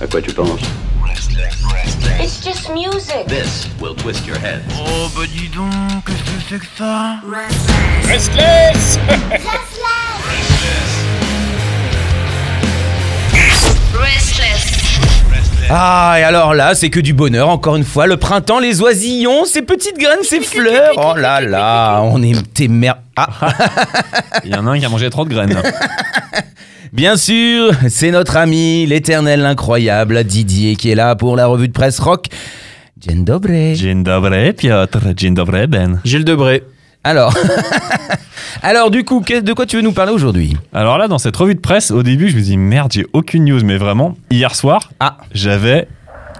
À quoi tu penses It's just music. This will twist your head. Oh bah dis donc, qu'est-ce que c'est que ça Restless Restless. Ah, et alors là, c'est que du bonheur, encore une fois. Le printemps, les oisillons, ces petites graines, ces fleurs. Oh là là, on est tes mères. Ah, Il y en a un qui a mangé trop de graines. bien sûr, c'est notre ami, l'éternel, l'incroyable Didier qui est là pour la revue de presse rock. Dzień dobry. Dzień dobry, Piotr. Dzień dobry, Ben. Gilles Debré. Alors, alors du coup, de quoi tu veux nous parler aujourd'hui? Alors là, dans cette revue de presse, au début, je me dis merde, j'ai aucune news, mais vraiment, hier soir, Ah. j'avais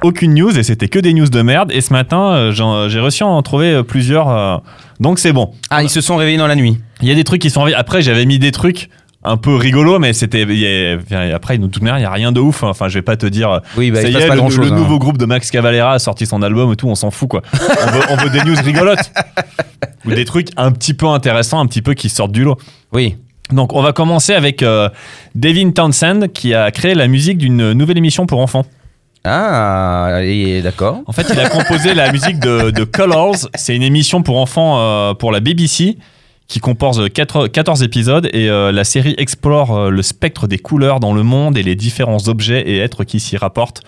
aucune news et c'était que des news de merde. Et ce matin, euh, j'en- j'ai réussi à en trouver euh, plusieurs. euh, donc c'est bon. Ah, ils se sont réveillés dans la nuit. Il y a des trucs qui sont. Après, j'avais mis des trucs un peu rigolos, mais c'était. Après, de toute manière, il n'y a rien de ouf. hein. Enfin, je vais pas te dire. Oui, bah, ça y est, le, le hein. nouveau groupe de Max Cavalera a sorti son album et tout, on s'en fout quoi. on, veut, on veut des news rigolotes. Ou des trucs un petit peu intéressants, un petit peu qui sortent du lot. Oui. Donc, on va commencer avec euh, Devin Townsend qui a créé la musique d'une nouvelle émission pour enfants. Ah, d'accord. En fait, il a composé la musique de, de Colors. C'est une émission pour enfants euh, pour la BBC qui compose 4 14 épisodes et euh, la série explore euh, le spectre des couleurs dans le monde et les différents objets et êtres qui s'y rapportent.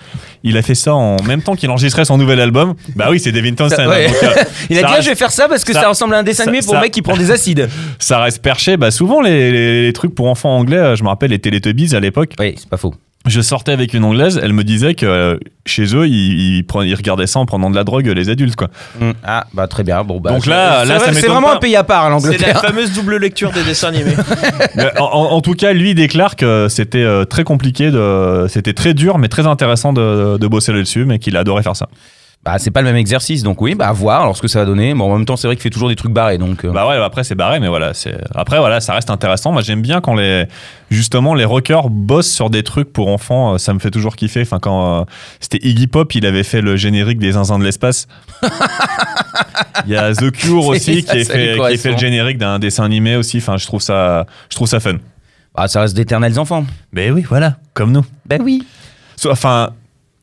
Il a fait ça en même temps qu'il enregistrait son nouvel album. Bah oui, c'est Devin Townsend. Ça- ouais. donc, euh, Il a dit, reste- je vais faire ça parce que ça, ça- ressemble à un dessin animé pour le mec qui prend des acides. ça reste perché. Bah souvent les, les- les trucs pour enfants anglais, euh, je me rappelle les Teletubbies à l'époque. Oui, c'est pas faux. Je sortais avec une anglaise, elle me disait que euh, chez eux, ils, ils prenaient- ils regardaient ça en prenant de la drogue, les adultes quoi. Mm. Ah, bah très bien. Bon, bah, Donc c'est- là- c'est là, vrai- ça c'est vraiment pas. un pays à part, C'est la l'Angleterre. fameuse double lecture des dessins animés. Mais en, en- en tout cas, lui déclare que c'était euh, très compliqué, de, c'était très dur, mais très intéressant de, de bosser là-dessus, mais qu'il adorait faire ça. Bah, c'est pas le même exercice, donc oui, bah à voir alors ce que ça va donner. Bon, en même temps, c'est vrai qu'il fait toujours des trucs barrés, donc. euh, Bah ouais, après c'est barré, mais voilà, c'est après voilà, ça reste intéressant. Moi, j'aime bien quand les justement les rockers bossent sur des trucs pour enfants, euh, ça me fait toujours kiffer. Enfin, quand euh, c'était Iggy Pop, il avait fait le générique des Zinzins de l'espace. Il y a The Cure aussi Ça, qui, a ça lui fait, qui a fait correspond. le générique d'un dessin animé aussi. Enfin, je trouve ça, je trouve ça fun. bah, ça reste d'éternels enfants. Mais oui, voilà, comme nous. Ben oui. So- Enfin,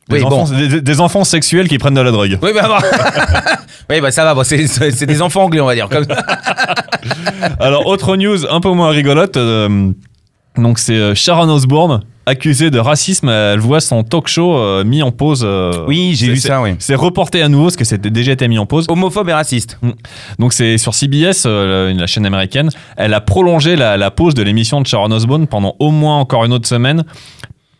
des, Oui, bon. enfants, des, des enfants sexuels qui prennent de la drogue. Oui, bah, bah. oui, bah ça va, c'est- des enfants anglais, on va dire. Comme... Alors, autre news un peu moins rigolote. euh, donc, c'est euh, Sharon Osbourne, accusée de racisme. Elle voit son talk show euh, mis en pause. euh, Oui, j'ai vu ça, oui. C'est reporté à nouveau parce que c'était déjà été mis en pause. Homophobe et raciste. Donc, c'est sur CBS, euh, la, la chaîne américaine. Elle a prolongé la, la pause de l'émission de Sharon Osbourne pendant au moins encore une autre semaine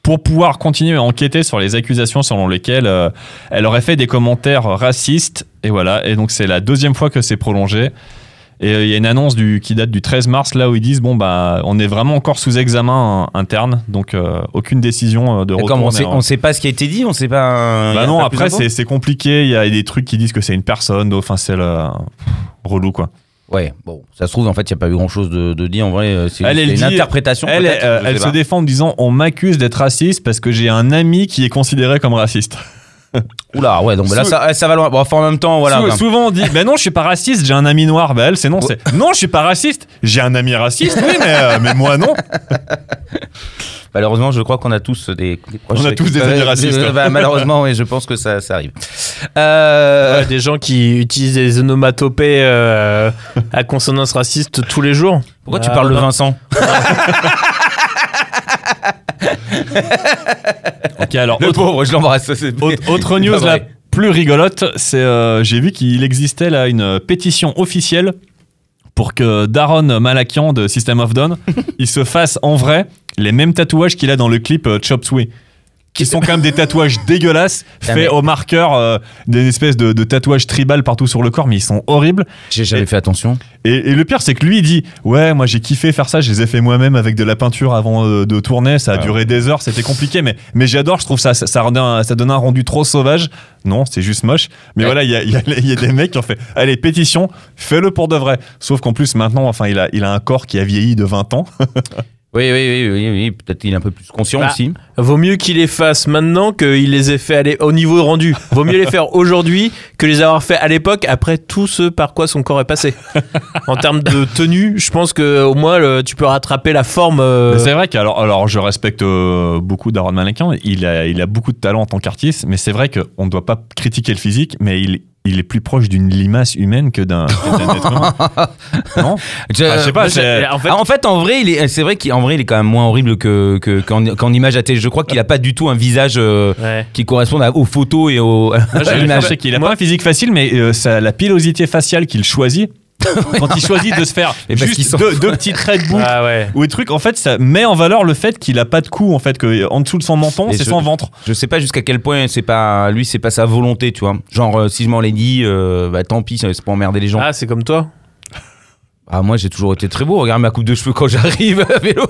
pour pouvoir continuer à enquêter sur les accusations selon lesquelles euh, elle aurait fait des commentaires racistes. Et voilà. Et donc, c'est la deuxième fois que c'est prolongé. Et euh, il y a une annonce du, qui date du 13 mars, là où ils disent bon, bah, on est vraiment encore sous examen euh, interne, donc euh, aucune décision de Et retour. Comme on sait, on sait pas ce qui a été dit, on sait pas. y bah non, pas après, c'est compliqué. Il y a des trucs qui disent que c'est une personne, enfin, c'est le. relou, quoi. Ouais, bon, ça se trouve, en fait, il n'y a pas eu grand chose de, de dit. En vrai, euh, c'est Elle, elle une dit- interprétation. Elle, euh, elle se pas. défend en disant on m'accuse d'être raciste parce que j'ai un ami qui est considéré comme raciste. Oula, ouais, donc bah là, ça, ça va loin. Bon, enfin, en même temps, voilà. Sou- souvent on dit ben non je suis pas raciste j'ai un ami noir ben elle c'est non c'est non je suis pas raciste j'ai un ami raciste oui mais, euh, mais moi non Malheureusement, je crois qu'on a tous des, des proches On a tous des Euh, amis racistes. euh, bah, malheureusement, oui, je pense que ça, ça arrive. Euh, Ouais, des gens qui utilisent des onomatopées euh, à consonance raciste tous les jours. pourquoi tu Ah, parles de. Vincent ok alors Le autre, pauvre, je l'embrasse. autre- news là plus rigolote c'est euh, j'ai vu qu'il existait là une pétition officielle pour que Daron Malakian de System of Down il se fasse en vrai les mêmes tatouages qu'il a dans le clip euh, Chop Suey qui sont quand même des tatouages dégueulasses Putain, faits mais- au marqueur euh, des espèces de, de tatouages tribal partout sur le corps mais ils sont horribles J'ai jamais Et- fait attention. Et, et le pire, c'est que lui, il dit Ouais, moi j'ai kiffé faire ça, je les ai fait moi-même avec de la peinture avant euh, de tourner, ça a duré des heures, c'était compliqué, mais, mais j'adore, je trouve ça, ça, ça, rendait un- ça donne un rendu trop sauvage. Non, c'est juste moche. Mais Ouais. voilà, il y a, y a des mecs qui ont fait Allez, pétition, fais-le pour de vrai. Sauf qu'en plus, maintenant, enfin, il a, il a un corps qui a vieilli de 20 ans. Oui, oui, oui, oui, oui. peut-être qu'il est un peu plus conscient Bah, aussi. Vaut mieux qu'il les fasse maintenant qu'il les ait fait aller au niveau rendu. Vaut mieux les faire aujourd'hui que les avoir fait à l'époque après tout ce par quoi son corps est passé. en termes de tenue, je pense que au moins le- tu peux rattraper la forme. euh, Mais C'est vrai qu'alors alors je respecte euh, beaucoup d'Aaron Malikian, il a, il a beaucoup de talent en tant qu'artiste, mais c'est vrai qu'on ne doit pas critiquer le physique, mais il, il est plus proche d'une limace humaine que d'un que d'un être humain. Non? Je, Ah, je sais pas, moi, c'est- en fait, en fait, en vrai, il est, c'est vrai qu'en vrai, il est quand même moins horrible que, que- qu'en, qu'en image à télé. Je crois qu'il a pas du tout un visage euh, Ouais. qui corresponde à- aux photos et aux, Je l'image. sais qu'il a pas un physique facile, mais euh, ça, la pilosité faciale qu'il choisit, quand il choisit de se faire Et juste deux, deux petits traits de boue Ah ouais. ou des trucs, en fait, ça met en valeur le fait qu'il a pas de cou, en fait, que en dessous de son menton, c'est son ventre. Je sais pas jusqu'à quel point c'est pas lui, c'est pas sa volonté, tu vois. Genre, euh, si je m'en l'ai dit, euh, bah tant pis, c'est pour emmerder les gens. Ah, c'est comme toi. Ah, moi, j'ai toujours été très beau. Regarde ma coupe de cheveux quand j'arrive à vélo.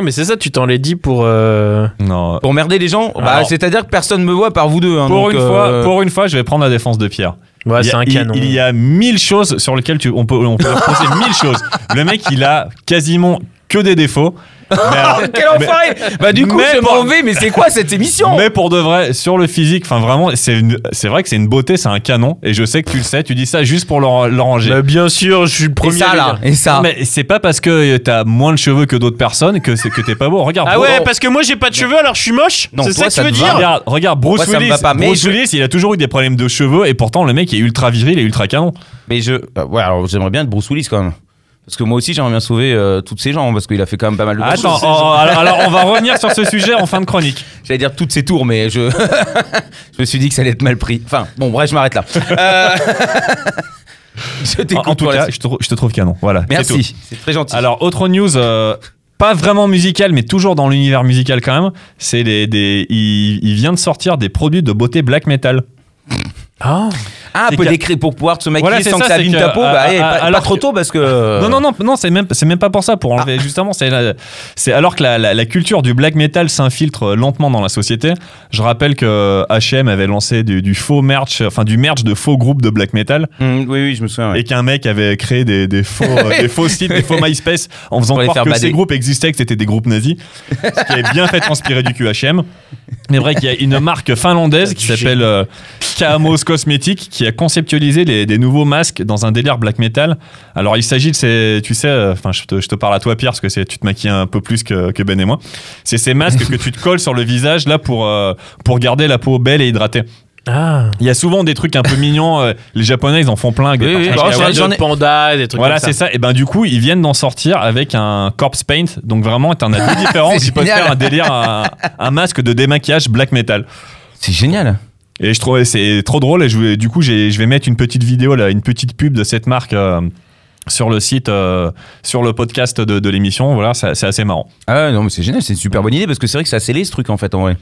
Mais c'est ça, tu t'en l'es dit pour. euh, Non. Pour emmerder les gens, bah, c'est-à-dire que personne me voit par vous deux. hein, Pour donc, une, euh, fois, pour une fois, je vais prendre la défense de Pierre. Ouais, il, y c'est a, un il- canon. il y a mille choses sur lesquelles tu, on peut, on peut poser mille choses. Le mec, il a quasiment que des défauts. Mais, alors- Quel enfoiré Bah, du coup, Mais je pour- m'en vais, mais c'est quoi cette émission mais pour de vrai, sur le physique, enfin vraiment, c'est une- c'est vrai que c'est une beauté, c'est un canon. Et je sais que tu le sais, tu dis ça juste pour le, le ranger. Bah, bien sûr, je suis le Et premier. ça, à le là, dire. et ça. Mais c'est pas parce que t'as moins de cheveux que d'autres personnes que c'est que t'es pas beau. Regarde. Ah Bruce- ouais, parce que moi j'ai pas de cheveux alors je suis moche Non, C'est toi, ça que ça tu veux te va. dire Regarde, regarde Bruce Moi, ça me Willis. va pas, mais Bruce je- Willis, il a toujours eu des problèmes de cheveux et pourtant le mec est ultra viril et ultra canon. Mais je. euh, ouais, alors j'aimerais bien être Bruce Willis quand même. Parce que moi aussi, j'aimerais bien sauver euh, toutes ces gens, parce qu'il a fait quand même pas mal de Attends, choses. oh, alors, alors, on va revenir sur ce sujet en fin de chronique. J'allais dire toutes ces tours, mais je. je me suis dit que ça allait être mal pris. Enfin, bon, bref, je m'arrête là. Euh, je En, tout cas, je te, je te trouve canon. Voilà. Merci, c'est très gentil. Alors, autre news, euh, pas vraiment musical, mais toujours dans l'univers musical quand même. C'est les, des, il, il vient de sortir des produits de beauté black metal. Ah ah, un peu d'écrit pour pouvoir se maquiller Voilà, sans ça, que ça abîme ta peau. à- bah, eh, pas, alors pas trop tôt parce que. Non, non, non, non, c'est même, même pas pour ça. Pour enlever, justement, c'est alors que la, la- la culture du black metal s'infiltre lentement dans la société. Je rappelle que H&M avait lancé du, du faux merch, enfin du merch de faux groupes de black metal, Hum, oui, oui, je me souviens. ouais. et qu'un mec avait créé des, des faux, euh, des faux sites, des faux MySpace, en faisant croire que bader. ces groupes existaient, que c'était des groupes nazis, ce qui est bien fait transpirer du QHM. Mais vrai qu'il y a une marque finlandaise qui s'appelle euh, Kamos Cosmetics qui a conceptualisé les- des nouveaux masques dans un délire black metal. Alors il s'agit de ces, tu sais, euh, enfin je, te, je te parle à toi Pierre parce que c'est- tu te maquilles un peu plus que, que Ben et moi. C'est ces masques que tu te colles sur le visage là pour, euh, pour garder la peau belle et hydratée. Ah Il y a souvent des trucs un peu mignons. euh, les Japonais ils en font plein. des Oui, oui, bah, kawaii. j'en ai- panda, des trucs Voilà, c'est ça. Et ben du coup, ils viennent d'en sortir avec un corpse paint. Donc vraiment, t'en as deux différents. C'est tu peux te génial. faire un délire, un, un masque de démaquillage black metal. C'est génial. Et je trouvais c'est trop drôle. Et je, du coup, je vais mettre une petite vidéo là, une petite pub de cette marque. euh, sur le site, euh, sur le podcast de, de l'émission, voilà, c'est assez marrant. Ah non, mais c'est génial, c'est une super bonne idée parce que c'est vrai que ça scellé ce truc en fait en vrai.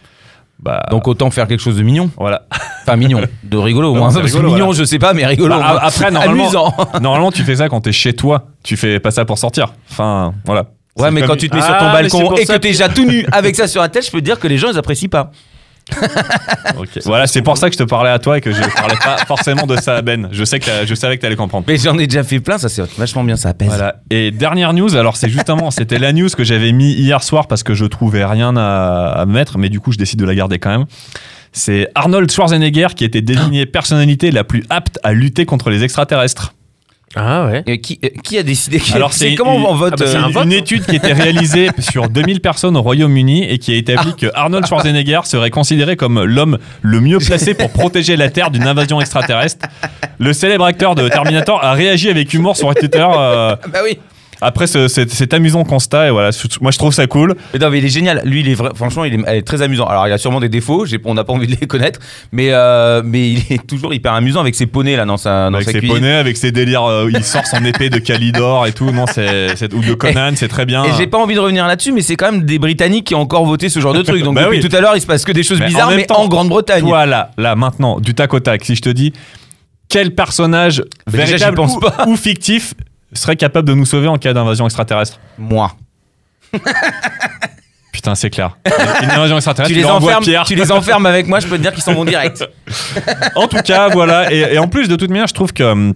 Bah, Donc autant faire quelque chose de mignon. voilà. Enfin mignon, de rigolo au Non, que rigolo, mignon, voilà. je sais pas, mais rigolo. Bah, après, normalement- Amusant. Normalement, tu fais ça quand t'es chez toi. Tu fais pas ça pour sortir. Enfin, voilà. Ouais, mais quand tu te mets sur Ah, ton c'est balcon et que t'es déjà tout nu avec ça sur la tête, je peux te dire que les gens ils apprécient pas. Voilà, c'est pour ça que je te parlais à toi et que je parlais pas forcément de ça à Ben. Je sais que je savais que t'allais comprendre. Mais j'en ai déjà fait plein, ça c'est vachement bien, ça pèse. Voilà. Et dernière news, alors c'est justement, c'était la news que j'avais mis hier soir parce que je trouvais rien à, à mettre, mais du coup je décide de la garder quand même. C'est Arnold Schwarzenegger qui était désigné personnalité la plus apte à lutter contre les extraterrestres. Ah ouais. Et qui, euh, qui a décidé Alors, c'est comment une- on vote ah bah, euh, un vote, une étude qui était réalisée sur 2000 personnes au Royaume-Uni et qui a établi que Arnold Schwarzenegger serait considéré comme l'homme le mieux placé pour protéger la Terre d'une invasion extraterrestre. Le célèbre acteur de Terminator a réagi avec humour sur Twitter euh, Bah oui. Après ce- cet, cet amusant constat et voilà, moi je trouve ça cool. Mais non, mais il est génial. Lui, il est vrai- franchement, il est, elle est très amusant. Alors, il a sûrement des défauts. On n'a pas envie de les connaître, mais euh, mais il est toujours hyper amusant avec ses poneys là dans sa dans avec sa ses poneys, avec ses délires, euh, il sort son épée de Calidor et tout, non, c'est, c'est- ou de Conan, c'est très bien. Et j'ai pas envie de revenir là-dessus, mais c'est quand même des Britanniques qui ont encore voté ce genre de truc. Donc Bah depuis oui. tout à l'heure, il se passe que des choses Mais bizarres, mais temps, en Grande-Bretagne. Toi, là, maintenant, du tac au tac, si je te dis quel personnage Mais déjà, j'y véritable pense ou, pas. ou fictif serait capable de nous sauver en cas d'invasion extraterrestre Moi. Putain, c'est clair. Une invasion extraterrestre, Tu les, enfermes, Pierre. tu les enfermes avec moi, je peux te dire qu'ils sont bons direct. En tout cas, voilà. Et, et en plus, de toute manière, je trouve que,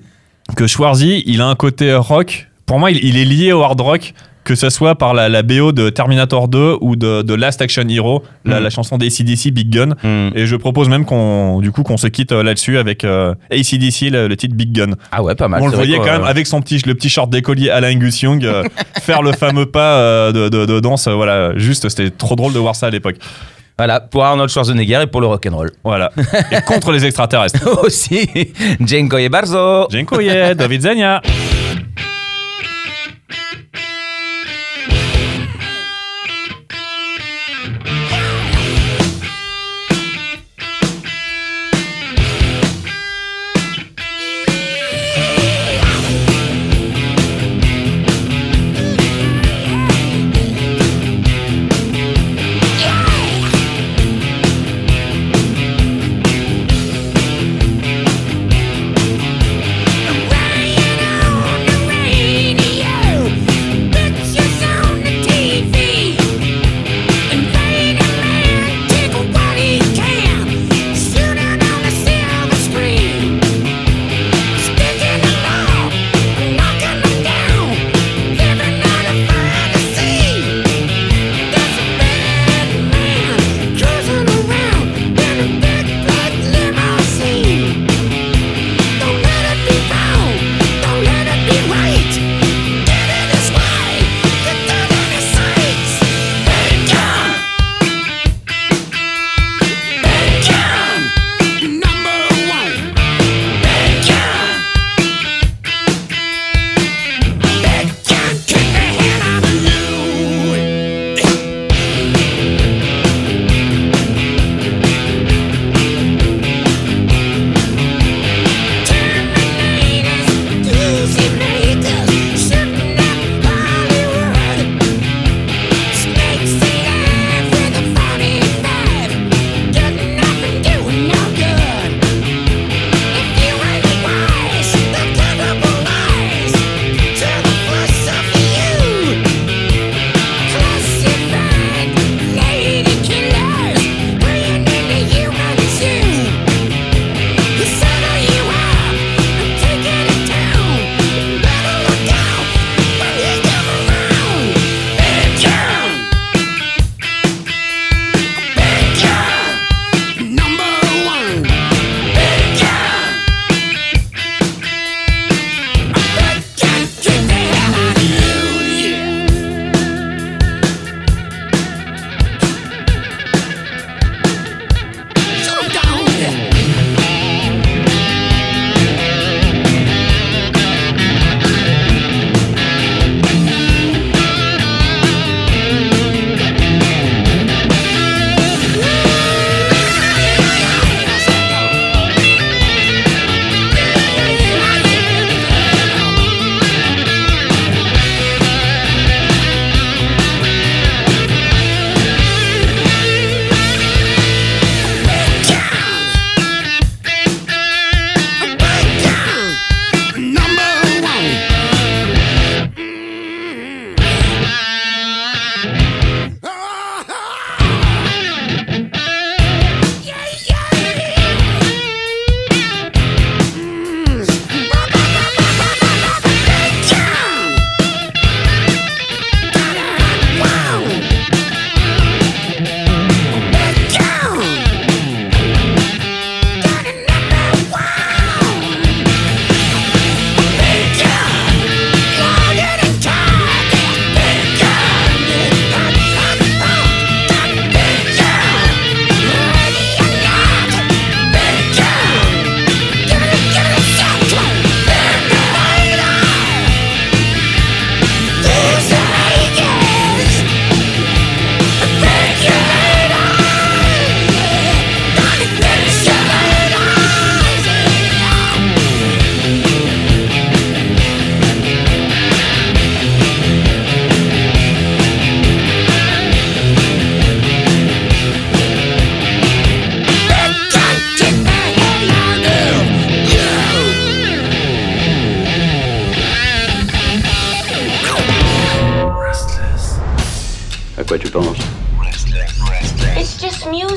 que Schwarzy, il a un côté rock. Pour moi, il, il est lié au hard rock. Que ce soit par la, la BO de Terminator 2 ou de, de Last Action Hero, la, Mm. la chanson d'ACDC Big Gun. Hmm. Et je propose même qu'on du coup qu'on se quitte euh, là-dessus avec euh, ACDC, le, le titre Big Gun. Ah ouais, pas mal. On le voyait quand même euh, avec son petit, le petit short d'écolier Alain Gus Young euh, faire le fameux pas euh, de, de- de danse. voilà, juste c'était trop drôle de voir ça à l'époque. Voilà, pour Arnold Schwarzenegger et pour le rock'n'roll. Voilà. Et contre les extraterrestres. Aussi, Dziękuję bardzo. Dziękuję, do widzenia.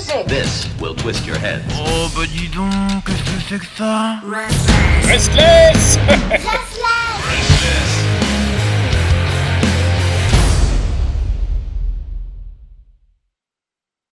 Music. This will twist your head. Oh bah dis donc, qu'est-ce que c'est que ça? Restless Restless.